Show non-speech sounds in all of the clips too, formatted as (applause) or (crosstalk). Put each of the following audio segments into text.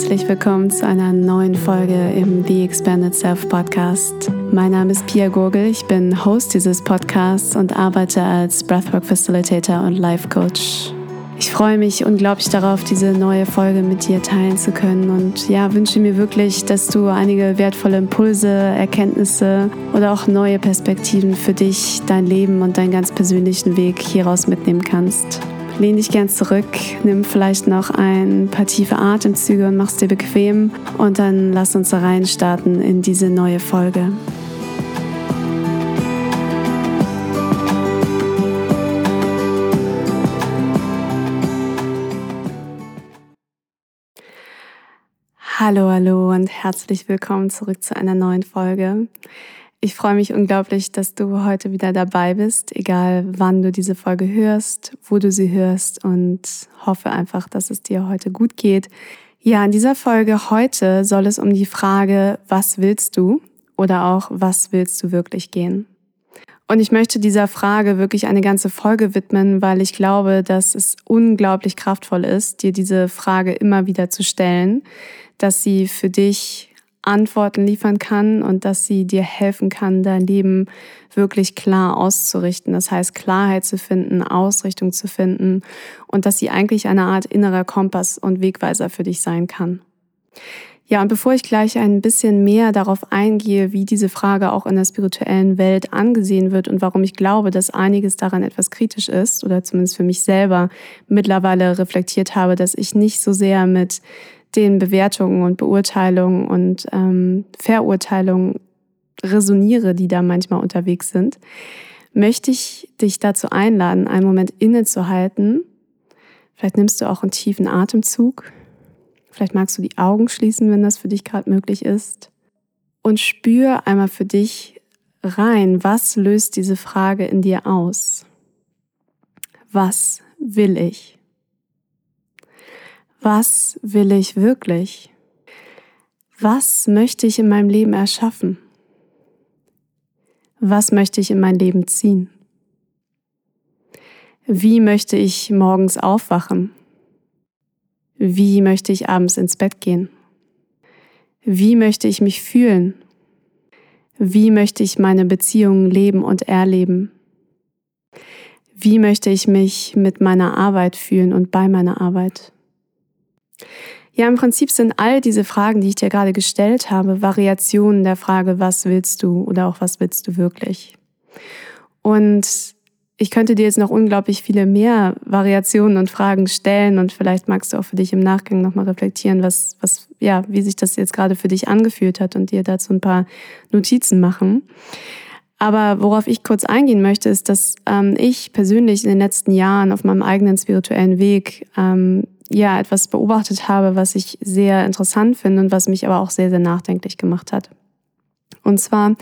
herzlich willkommen zu einer neuen Folge im The Expanded Self Podcast. Mein Name ist Pia Gurgel, ich bin Host dieses Podcasts und arbeite als Breathwork Facilitator und Life Coach. Ich freue mich unglaublich darauf, diese neue Folge mit dir teilen zu können und ja, wünsche mir wirklich, dass du einige wertvolle Impulse, Erkenntnisse oder auch neue Perspektiven für dich, dein Leben und deinen ganz persönlichen Weg hieraus mitnehmen kannst. Lehn dich gern zurück, nimm vielleicht noch ein paar tiefe Atemzüge und mach's dir bequem und dann lass uns reinstarten in diese neue Folge. Hallo, hallo und herzlich willkommen zurück zu einer neuen Folge. Ich freue mich unglaublich, dass du heute wieder dabei bist, egal wann du diese Folge hörst, wo du sie hörst und hoffe einfach, dass es dir heute gut geht. Ja, in dieser Folge heute soll es um die Frage, was willst du oder auch was willst du wirklich gehen? Und ich möchte dieser Frage wirklich eine ganze Folge widmen, weil ich glaube, dass es unglaublich kraftvoll ist, dir diese Frage immer wieder zu stellen, dass sie für dich Antworten liefern kann und dass sie dir helfen kann, dein Leben wirklich klar auszurichten. Das heißt, Klarheit zu finden, Ausrichtung zu finden und dass sie eigentlich eine Art innerer Kompass und Wegweiser für dich sein kann. Ja, und bevor ich gleich ein bisschen mehr darauf eingehe, wie diese Frage auch in der spirituellen Welt angesehen wird und warum ich glaube, dass einiges daran etwas kritisch ist oder zumindest für mich selber mittlerweile reflektiert habe, dass ich nicht so sehr mit den Bewertungen und Beurteilungen und ähm, Verurteilungen resoniere, die da manchmal unterwegs sind, möchte ich dich dazu einladen, einen Moment innezuhalten. Vielleicht nimmst du auch einen tiefen Atemzug. Vielleicht magst du die Augen schließen, wenn das für dich gerade möglich ist. Und spür einmal für dich rein, was löst diese Frage in dir aus? Was will ich? Was will ich wirklich? Was möchte ich in meinem Leben erschaffen? Was möchte ich in mein Leben ziehen? Wie möchte ich morgens aufwachen? Wie möchte ich abends ins Bett gehen? Wie möchte ich mich fühlen? Wie möchte ich meine Beziehungen leben und erleben? Wie möchte ich mich mit meiner Arbeit fühlen und bei meiner Arbeit? Ja, im Prinzip sind all diese Fragen, die ich dir gerade gestellt habe, Variationen der Frage, was willst du oder auch was willst du wirklich? Und ich könnte dir jetzt noch unglaublich viele mehr Variationen und Fragen stellen und vielleicht magst du auch für dich im Nachgang nochmal reflektieren, was, was, ja, wie sich das jetzt gerade für dich angefühlt hat und dir dazu ein paar Notizen machen. Aber worauf ich kurz eingehen möchte, ist, dass ähm, ich persönlich in den letzten Jahren auf meinem eigenen spirituellen Weg ähm, ja etwas beobachtet habe, was ich sehr interessant finde und was mich aber auch sehr, sehr nachdenklich gemacht hat. Und zwar,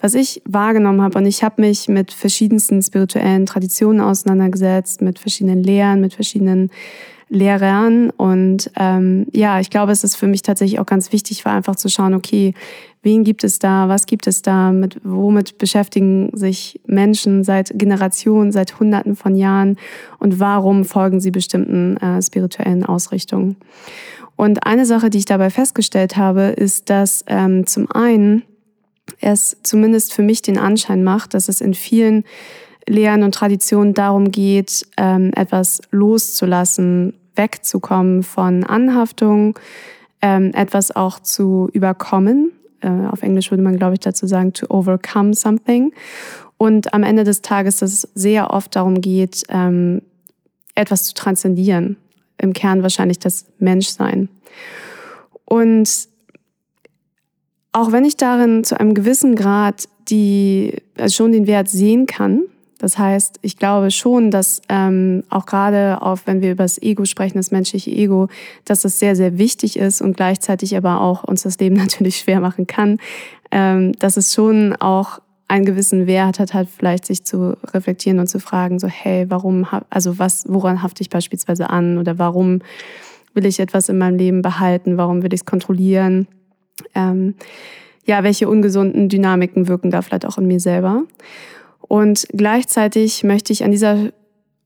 was ich wahrgenommen habe, und ich habe mich mit verschiedensten spirituellen Traditionen auseinandergesetzt, mit verschiedenen Lehren, mit verschiedenen Lehrern. Und ähm, ja, ich glaube, es ist für mich tatsächlich auch ganz wichtig, war einfach zu schauen, okay, wen gibt es da, was gibt es da, mit womit beschäftigen sich Menschen seit Generationen, seit Hunderten von Jahren und warum folgen sie bestimmten äh, spirituellen Ausrichtungen. Und eine Sache, die ich dabei festgestellt habe, ist, dass ähm, zum einen es zumindest für mich den Anschein macht, dass es in vielen Lehren und Traditionen darum geht, ähm, etwas loszulassen, wegzukommen von Anhaftung, ähm, etwas auch zu überkommen. Äh, auf Englisch würde man, glaube ich, dazu sagen, to overcome something. Und am Ende des Tages, dass es sehr oft darum geht, ähm, etwas zu transzendieren. Im Kern wahrscheinlich das Menschsein. Und auch wenn ich darin zu einem gewissen Grad die, also schon den Wert sehen kann, das heißt, ich glaube schon, dass ähm, auch gerade auch wenn wir über das Ego sprechen, das menschliche Ego, dass das sehr, sehr wichtig ist und gleichzeitig aber auch uns das Leben (laughs) natürlich schwer machen kann, ähm, dass es schon auch einen gewissen Wert hat, halt vielleicht sich zu reflektieren und zu fragen, so hey, warum, also was, woran hafte ich beispielsweise an oder warum will ich etwas in meinem Leben behalten, warum will ich es kontrollieren? Ähm, ja, welche ungesunden Dynamiken wirken da vielleicht auch in mir selber? Und gleichzeitig möchte ich an dieser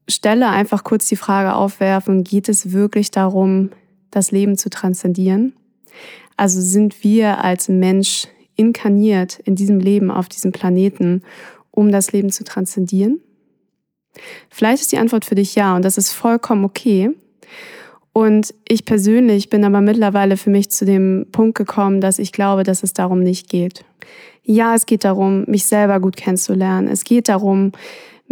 Stelle einfach kurz die Frage aufwerfen, geht es wirklich darum, das Leben zu transzendieren? Also sind wir als Mensch inkarniert in diesem Leben auf diesem Planeten, um das Leben zu transzendieren? Vielleicht ist die Antwort für dich ja und das ist vollkommen okay. Und ich persönlich bin aber mittlerweile für mich zu dem Punkt gekommen, dass ich glaube, dass es darum nicht geht. Ja, es geht darum, mich selber gut kennenzulernen. Es geht darum,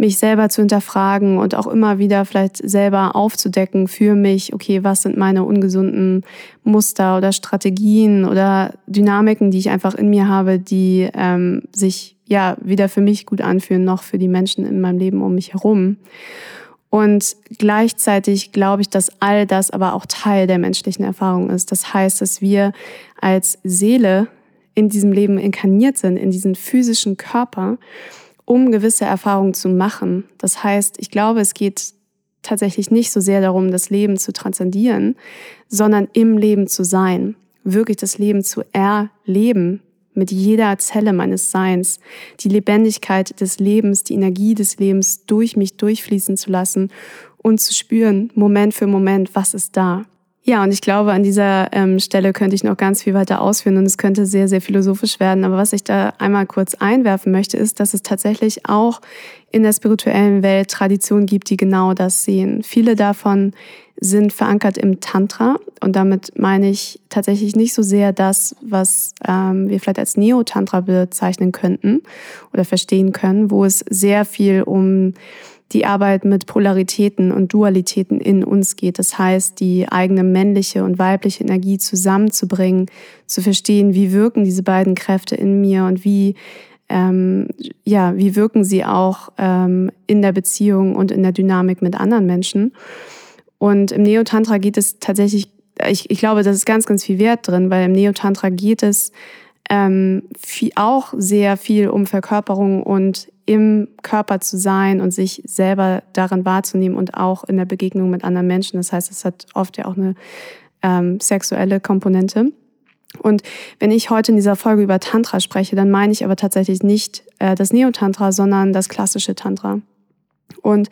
mich selber zu hinterfragen und auch immer wieder vielleicht selber aufzudecken für mich, okay, was sind meine ungesunden Muster oder Strategien oder Dynamiken, die ich einfach in mir habe, die ähm, sich ja weder für mich gut anfühlen noch für die Menschen in meinem Leben um mich herum. Und gleichzeitig glaube ich, dass all das aber auch Teil der menschlichen Erfahrung ist. Das heißt, dass wir als Seele in diesem Leben inkarniert sind, in diesen physischen Körper um gewisse Erfahrungen zu machen. Das heißt, ich glaube, es geht tatsächlich nicht so sehr darum, das Leben zu transzendieren, sondern im Leben zu sein, wirklich das Leben zu erleben mit jeder Zelle meines Seins, die Lebendigkeit des Lebens, die Energie des Lebens durch mich durchfließen zu lassen und zu spüren, Moment für Moment, was ist da. Ja, und ich glaube, an dieser ähm, Stelle könnte ich noch ganz viel weiter ausführen und es könnte sehr, sehr philosophisch werden. Aber was ich da einmal kurz einwerfen möchte, ist, dass es tatsächlich auch in der spirituellen Welt Traditionen gibt, die genau das sehen. Viele davon sind verankert im Tantra und damit meine ich tatsächlich nicht so sehr das, was ähm, wir vielleicht als Neo-Tantra bezeichnen könnten oder verstehen können, wo es sehr viel um die Arbeit mit Polaritäten und Dualitäten in uns geht. Das heißt, die eigene männliche und weibliche Energie zusammenzubringen, zu verstehen, wie wirken diese beiden Kräfte in mir und wie ähm, ja, wie wirken sie auch ähm, in der Beziehung und in der Dynamik mit anderen Menschen. Und im Neotantra geht es tatsächlich, ich, ich glaube, da ist ganz, ganz viel Wert drin, weil im Neotantra geht es ähm, viel, auch sehr viel um Verkörperung und im Körper zu sein und sich selber darin wahrzunehmen und auch in der Begegnung mit anderen Menschen. Das heißt, es hat oft ja auch eine ähm, sexuelle Komponente. Und wenn ich heute in dieser Folge über Tantra spreche, dann meine ich aber tatsächlich nicht äh, das Neotantra, sondern das klassische Tantra. Und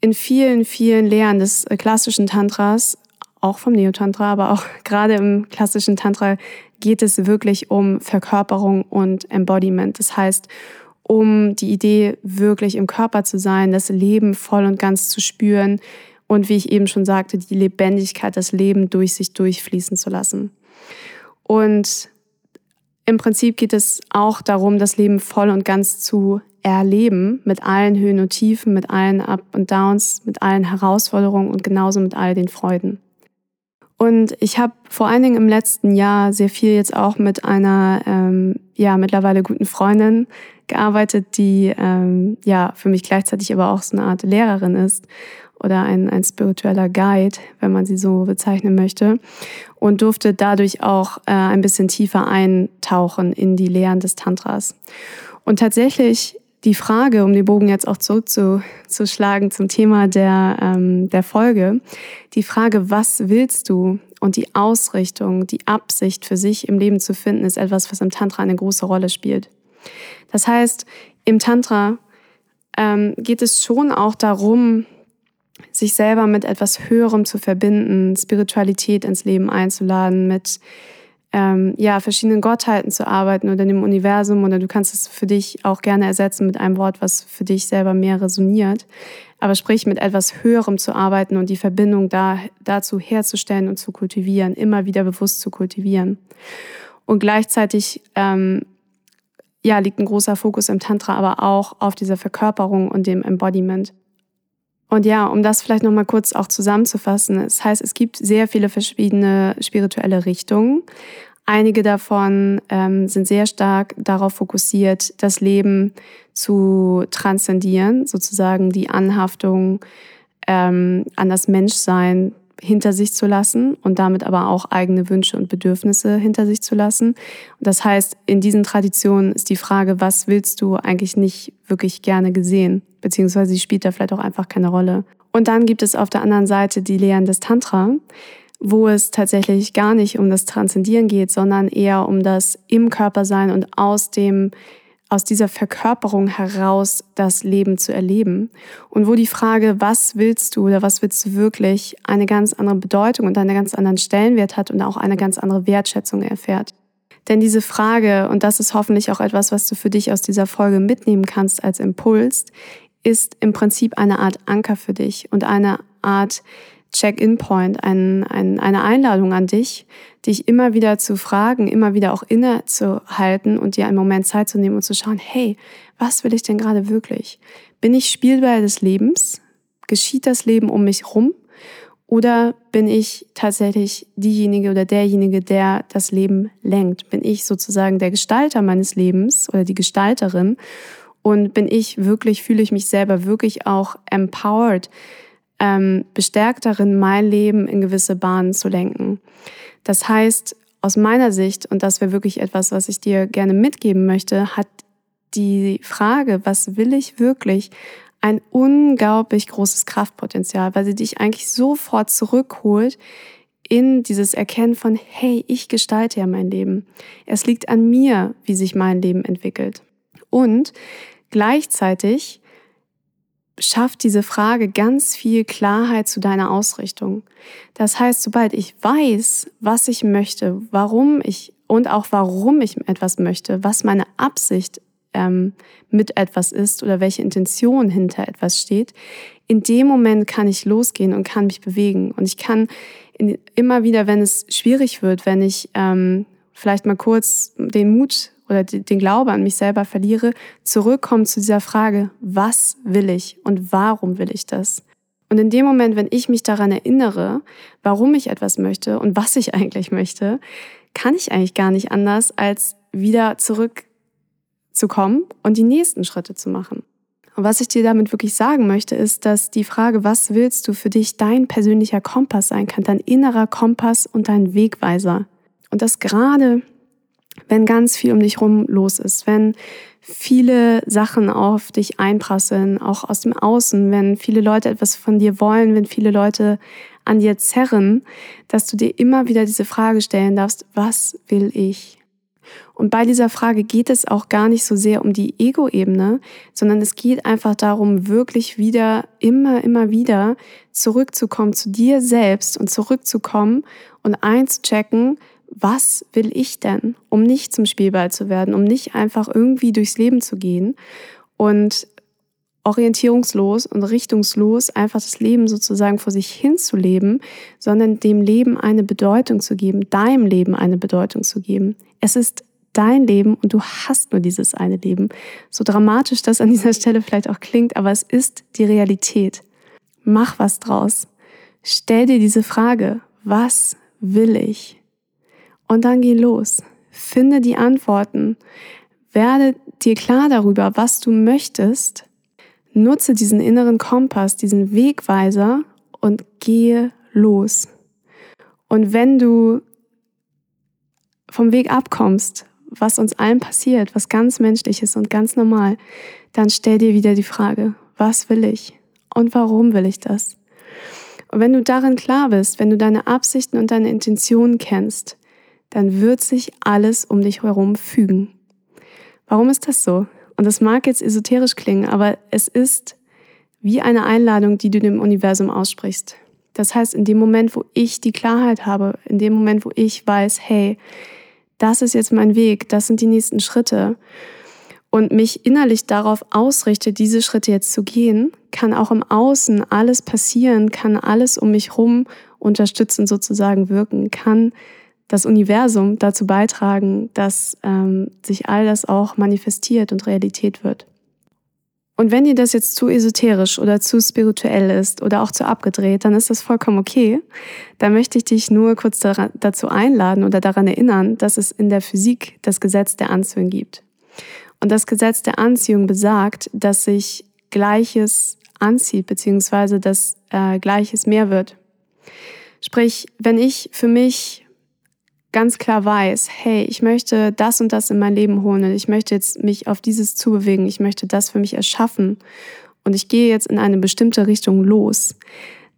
in vielen, vielen Lehren des äh, klassischen Tantras, auch vom Neotantra, aber auch (laughs) gerade im klassischen Tantra geht es wirklich um Verkörperung und Embodiment. Das heißt, um die Idee, wirklich im Körper zu sein, das Leben voll und ganz zu spüren und wie ich eben schon sagte, die Lebendigkeit, das Leben durch sich durchfließen zu lassen. Und im Prinzip geht es auch darum, das Leben voll und ganz zu erleben, mit allen Höhen und Tiefen, mit allen Up und Downs, mit allen Herausforderungen und genauso mit all den Freuden. Und ich habe vor allen Dingen im letzten Jahr sehr viel jetzt auch mit einer ähm, ja mittlerweile guten Freundin gearbeitet, die ähm, ja für mich gleichzeitig aber auch so eine Art Lehrerin ist oder ein, ein spiritueller Guide, wenn man sie so bezeichnen möchte. Und durfte dadurch auch äh, ein bisschen tiefer eintauchen in die Lehren des Tantras. Und tatsächlich die Frage, um den Bogen jetzt auch zurückzuschlagen zum Thema der, ähm, der Folge, die Frage, was willst du und die Ausrichtung, die Absicht für sich im Leben zu finden, ist etwas, was im Tantra eine große Rolle spielt. Das heißt, im Tantra ähm, geht es schon auch darum, sich selber mit etwas Höherem zu verbinden, Spiritualität ins Leben einzuladen, mit ähm, ja, verschiedenen Gottheiten zu arbeiten oder dem Universum oder du kannst es für dich auch gerne ersetzen mit einem Wort, was für dich selber mehr resoniert. Aber sprich, mit etwas Höherem zu arbeiten und die Verbindung da, dazu herzustellen und zu kultivieren, immer wieder bewusst zu kultivieren. Und gleichzeitig ähm, ja, liegt ein großer Fokus im Tantra aber auch auf dieser Verkörperung und dem Embodiment. Und ja, um das vielleicht nochmal kurz auch zusammenzufassen, das heißt, es gibt sehr viele verschiedene spirituelle Richtungen. Einige davon ähm, sind sehr stark darauf fokussiert, das Leben zu transzendieren, sozusagen die Anhaftung ähm, an das Menschsein hinter sich zu lassen und damit aber auch eigene Wünsche und Bedürfnisse hinter sich zu lassen. Das heißt, in diesen Traditionen ist die Frage, was willst du eigentlich nicht wirklich gerne gesehen, beziehungsweise spielt da vielleicht auch einfach keine Rolle. Und dann gibt es auf der anderen Seite die Lehren des Tantra, wo es tatsächlich gar nicht um das Transzendieren geht, sondern eher um das im Körper sein und aus dem aus dieser Verkörperung heraus das Leben zu erleben und wo die Frage, was willst du oder was willst du wirklich, eine ganz andere Bedeutung und einen ganz anderen Stellenwert hat und auch eine ganz andere Wertschätzung erfährt. Denn diese Frage, und das ist hoffentlich auch etwas, was du für dich aus dieser Folge mitnehmen kannst als Impuls, ist im Prinzip eine Art Anker für dich und eine Art Check-in-Point, ein, ein, eine Einladung an dich, dich immer wieder zu fragen, immer wieder auch innezuhalten und dir einen Moment Zeit zu nehmen und zu schauen, hey, was will ich denn gerade wirklich? Bin ich Spielball des Lebens? Geschieht das Leben um mich rum? Oder bin ich tatsächlich diejenige oder derjenige, der das Leben lenkt? Bin ich sozusagen der Gestalter meines Lebens oder die Gestalterin? Und bin ich wirklich, fühle ich mich selber wirklich auch empowered, ähm, bestärkt darin, mein Leben in gewisse Bahnen zu lenken. Das heißt, aus meiner Sicht, und das wäre wirklich etwas, was ich dir gerne mitgeben möchte, hat die Frage, was will ich wirklich, ein unglaublich großes Kraftpotenzial, weil sie dich eigentlich sofort zurückholt in dieses Erkennen von, hey, ich gestalte ja mein Leben. Es liegt an mir, wie sich mein Leben entwickelt. Und gleichzeitig schafft diese Frage ganz viel Klarheit zu deiner Ausrichtung. Das heißt, sobald ich weiß, was ich möchte, warum ich und auch warum ich etwas möchte, was meine Absicht ähm, mit etwas ist oder welche Intention hinter etwas steht, in dem Moment kann ich losgehen und kann mich bewegen. Und ich kann in, immer wieder, wenn es schwierig wird, wenn ich ähm, vielleicht mal kurz den Mut oder den Glaube an mich selber verliere, zurückkommen zu dieser Frage, was will ich und warum will ich das? Und in dem Moment, wenn ich mich daran erinnere, warum ich etwas möchte und was ich eigentlich möchte, kann ich eigentlich gar nicht anders, als wieder zurückzukommen und die nächsten Schritte zu machen. Und was ich dir damit wirklich sagen möchte, ist, dass die Frage, was willst du für dich dein persönlicher Kompass sein kann, dein innerer Kompass und dein Wegweiser. Und das gerade wenn ganz viel um dich rum los ist, wenn viele Sachen auf dich einprasseln, auch aus dem Außen, wenn viele Leute etwas von dir wollen, wenn viele Leute an dir zerren, dass du dir immer wieder diese Frage stellen darfst, was will ich? Und bei dieser Frage geht es auch gar nicht so sehr um die Ego-Ebene, sondern es geht einfach darum, wirklich wieder, immer, immer wieder zurückzukommen zu dir selbst und zurückzukommen und einzuchecken, was will ich denn, um nicht zum Spielball zu werden, um nicht einfach irgendwie durchs Leben zu gehen und orientierungslos und richtungslos einfach das Leben sozusagen vor sich hinzuleben, sondern dem Leben eine Bedeutung zu geben, deinem Leben eine Bedeutung zu geben. Es ist dein Leben und du hast nur dieses eine Leben. So dramatisch das an dieser Stelle vielleicht auch klingt, aber es ist die Realität. Mach was draus. Stell dir diese Frage, was will ich? Und dann geh los. Finde die Antworten. Werde dir klar darüber, was du möchtest. Nutze diesen inneren Kompass, diesen Wegweiser und gehe los. Und wenn du vom Weg abkommst, was uns allen passiert, was ganz menschlich ist und ganz normal, dann stell dir wieder die Frage, was will ich und warum will ich das? Und wenn du darin klar bist, wenn du deine Absichten und deine Intentionen kennst, dann wird sich alles um dich herum fügen. Warum ist das so? Und das mag jetzt esoterisch klingen, aber es ist wie eine Einladung, die du dem Universum aussprichst. Das heißt, in dem Moment, wo ich die Klarheit habe, in dem Moment, wo ich weiß, hey, das ist jetzt mein Weg, das sind die nächsten Schritte und mich innerlich darauf ausrichte, diese Schritte jetzt zu gehen, kann auch im Außen alles passieren, kann alles um mich herum unterstützend sozusagen wirken, kann das Universum dazu beitragen, dass ähm, sich all das auch manifestiert und Realität wird. Und wenn dir das jetzt zu esoterisch oder zu spirituell ist oder auch zu abgedreht, dann ist das vollkommen okay. Da möchte ich dich nur kurz dazu einladen oder daran erinnern, dass es in der Physik das Gesetz der Anziehung gibt. Und das Gesetz der Anziehung besagt, dass sich Gleiches anzieht, beziehungsweise dass äh, Gleiches mehr wird. Sprich, wenn ich für mich ganz klar weiß, hey, ich möchte das und das in mein Leben holen und ich möchte jetzt mich auf dieses zubewegen, ich möchte das für mich erschaffen und ich gehe jetzt in eine bestimmte Richtung los,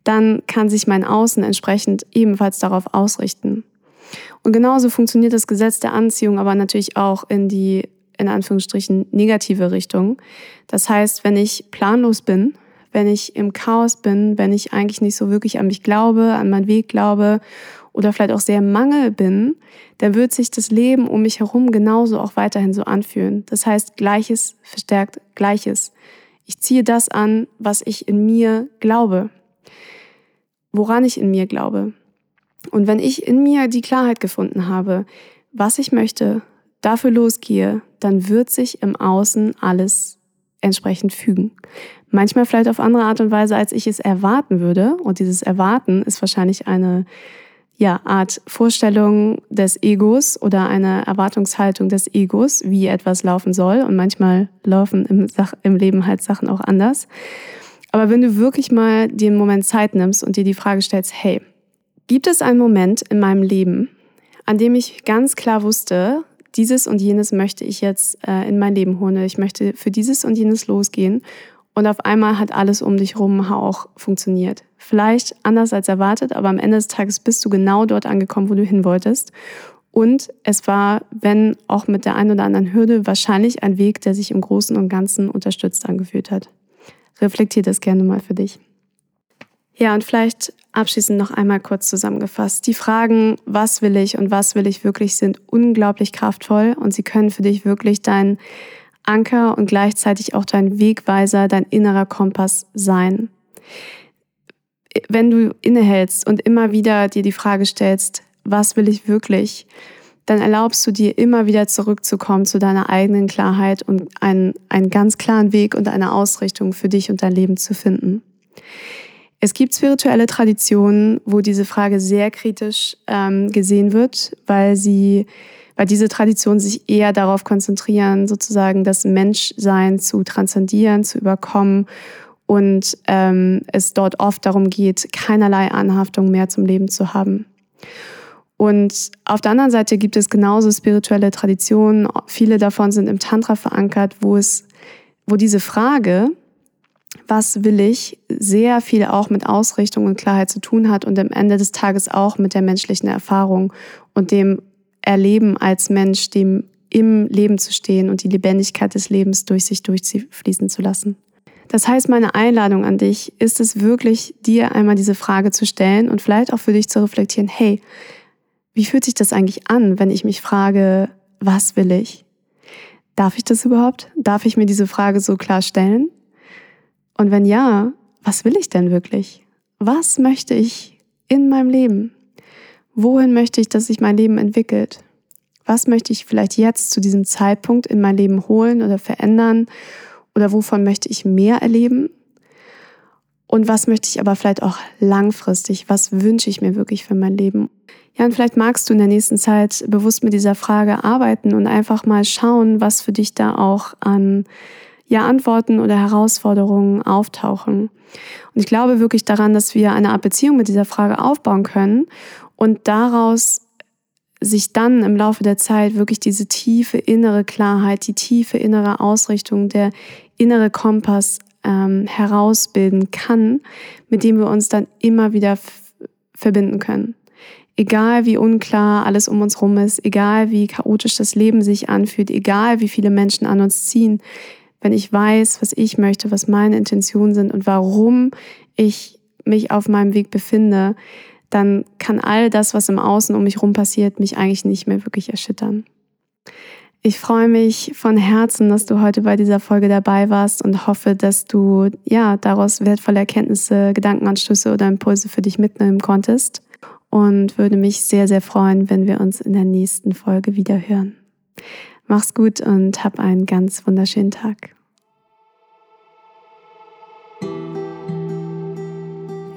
dann kann sich mein Außen entsprechend ebenfalls darauf ausrichten. Und genauso funktioniert das Gesetz der Anziehung aber natürlich auch in die in Anführungsstrichen negative Richtung. Das heißt, wenn ich planlos bin, wenn ich im Chaos bin, wenn ich eigentlich nicht so wirklich an mich glaube, an meinen Weg glaube oder vielleicht auch sehr im Mangel bin, dann wird sich das Leben um mich herum genauso auch weiterhin so anfühlen. Das heißt, Gleiches verstärkt Gleiches. Ich ziehe das an, was ich in mir glaube, woran ich in mir glaube. Und wenn ich in mir die Klarheit gefunden habe, was ich möchte, dafür losgehe, dann wird sich im Außen alles entsprechend fügen. Manchmal vielleicht auf andere Art und Weise, als ich es erwarten würde. Und dieses Erwarten ist wahrscheinlich eine ja, Art Vorstellung des Egos oder eine Erwartungshaltung des Egos, wie etwas laufen soll. Und manchmal laufen im, Sach im Leben halt Sachen auch anders. Aber wenn du wirklich mal den Moment Zeit nimmst und dir die Frage stellst, hey, gibt es einen Moment in meinem Leben, an dem ich ganz klar wusste, dieses und jenes möchte ich jetzt äh, in mein Leben holen. Ich möchte für dieses und jenes losgehen. Und auf einmal hat alles um dich herum auch funktioniert. Vielleicht anders als erwartet, aber am Ende des Tages bist du genau dort angekommen, wo du hin wolltest. Und es war, wenn auch mit der einen oder anderen Hürde, wahrscheinlich ein Weg, der sich im Großen und Ganzen unterstützt angefühlt hat. Reflektier das gerne mal für dich. Ja, und vielleicht abschließend noch einmal kurz zusammengefasst. Die Fragen, was will ich und was will ich wirklich, sind unglaublich kraftvoll und sie können für dich wirklich dein Anker und gleichzeitig auch dein Wegweiser, dein innerer Kompass sein. Wenn du innehältst und immer wieder dir die Frage stellst, was will ich wirklich, dann erlaubst du dir immer wieder zurückzukommen zu deiner eigenen Klarheit und einen, einen ganz klaren Weg und eine Ausrichtung für dich und dein Leben zu finden. Es gibt spirituelle Traditionen, wo diese Frage sehr kritisch ähm, gesehen wird, weil sie, weil diese Traditionen sich eher darauf konzentrieren, sozusagen das Menschsein zu transzendieren, zu überkommen und ähm, es dort oft darum geht, keinerlei Anhaftung mehr zum Leben zu haben. Und auf der anderen Seite gibt es genauso spirituelle Traditionen. Viele davon sind im Tantra verankert, wo es, wo diese Frage, was will ich, sehr viel auch mit Ausrichtung und Klarheit zu tun hat und am Ende des Tages auch mit der menschlichen Erfahrung und dem Erleben als Mensch, dem im Leben zu stehen und die Lebendigkeit des Lebens durch sich durchfließen zu lassen. Das heißt, meine Einladung an dich ist es wirklich, dir einmal diese Frage zu stellen und vielleicht auch für dich zu reflektieren, hey, wie fühlt sich das eigentlich an, wenn ich mich frage, was will ich? Darf ich das überhaupt? Darf ich mir diese Frage so klar stellen? Und wenn ja, was will ich denn wirklich? Was möchte ich in meinem Leben? Wohin möchte ich, dass sich mein Leben entwickelt? Was möchte ich vielleicht jetzt zu diesem Zeitpunkt in mein Leben holen oder verändern? Oder wovon möchte ich mehr erleben? Und was möchte ich aber vielleicht auch langfristig? Was wünsche ich mir wirklich für mein Leben? Ja, und vielleicht magst du in der nächsten Zeit bewusst mit dieser Frage arbeiten und einfach mal schauen, was für dich da auch an ja Antworten oder Herausforderungen auftauchen. Und ich glaube wirklich daran, dass wir eine Art Beziehung mit dieser Frage aufbauen können und daraus sich dann im Laufe der Zeit wirklich diese tiefe innere Klarheit, die tiefe innere Ausrichtung, der innere Kompass ähm, herausbilden kann, mit dem wir uns dann immer wieder verbinden können. Egal wie unklar alles um uns rum ist, egal wie chaotisch das Leben sich anfühlt, egal wie viele Menschen an uns ziehen, wenn ich weiß, was ich möchte, was meine Intentionen sind und warum ich mich auf meinem Weg befinde, dann kann all das, was im Außen um mich herum passiert, mich eigentlich nicht mehr wirklich erschüttern. Ich freue mich von Herzen, dass du heute bei dieser Folge dabei warst und hoffe, dass du ja daraus wertvolle Erkenntnisse, Gedankenanstöße oder Impulse für dich mitnehmen konntest und würde mich sehr, sehr freuen, wenn wir uns in der nächsten Folge wieder hören. Mach's gut und hab einen ganz wunderschönen Tag.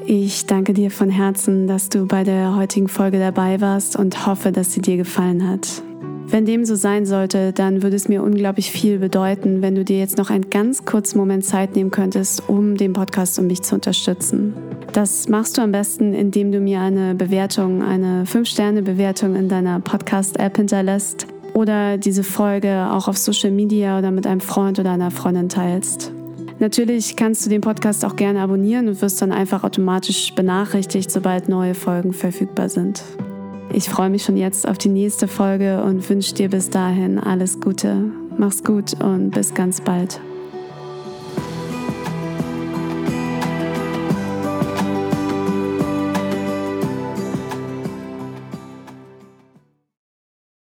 Ich danke dir von Herzen, dass du bei der heutigen Folge dabei warst und hoffe, dass sie dir gefallen hat. Wenn dem so sein sollte, dann würde es mir unglaublich viel bedeuten, wenn du dir jetzt noch einen ganz kurzen Moment Zeit nehmen könntest, um den Podcast und mich zu unterstützen. Das machst du am besten, indem du mir eine Bewertung, eine 5-Sterne-Bewertung in deiner Podcast-App hinterlässt oder diese Folge auch auf Social Media oder mit einem Freund oder einer Freundin teilst. Natürlich kannst du den Podcast auch gerne abonnieren und wirst dann einfach automatisch benachrichtigt, sobald neue Folgen verfügbar sind. Ich freue mich schon jetzt auf die nächste Folge und wünsche dir bis dahin alles Gute. Mach's gut und bis ganz bald.